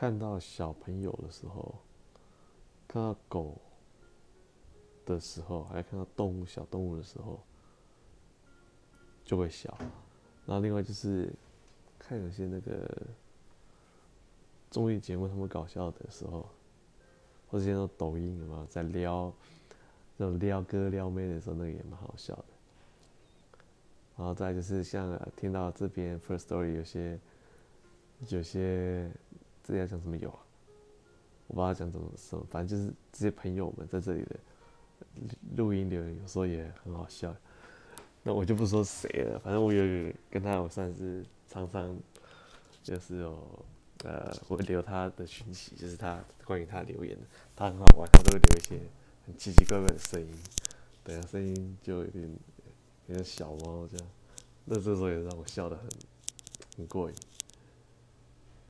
看到小朋友的时候，看到狗的时候，还看到动物小动物的时候，就会笑。然后另外就是看有些那个综艺节目他们搞笑的时候，或者现在抖音有没有在撩那种撩哥撩妹的时候，那个也蛮好笑的。然后再就是像听到这边 First Story 有些有些这要讲什么有啊？我不知道讲怎么说，反正就是这些朋友们在这里的录音留言，有时候也很好笑。那我就不说谁了，反正我有跟他，我算是常常就是有呃，我会留他的讯息，就是他关于他留言，他很好玩，他都会留一些很奇奇怪怪的声音，等下，声音就有点有点小猫这样，那这时候也让我笑得很很过瘾。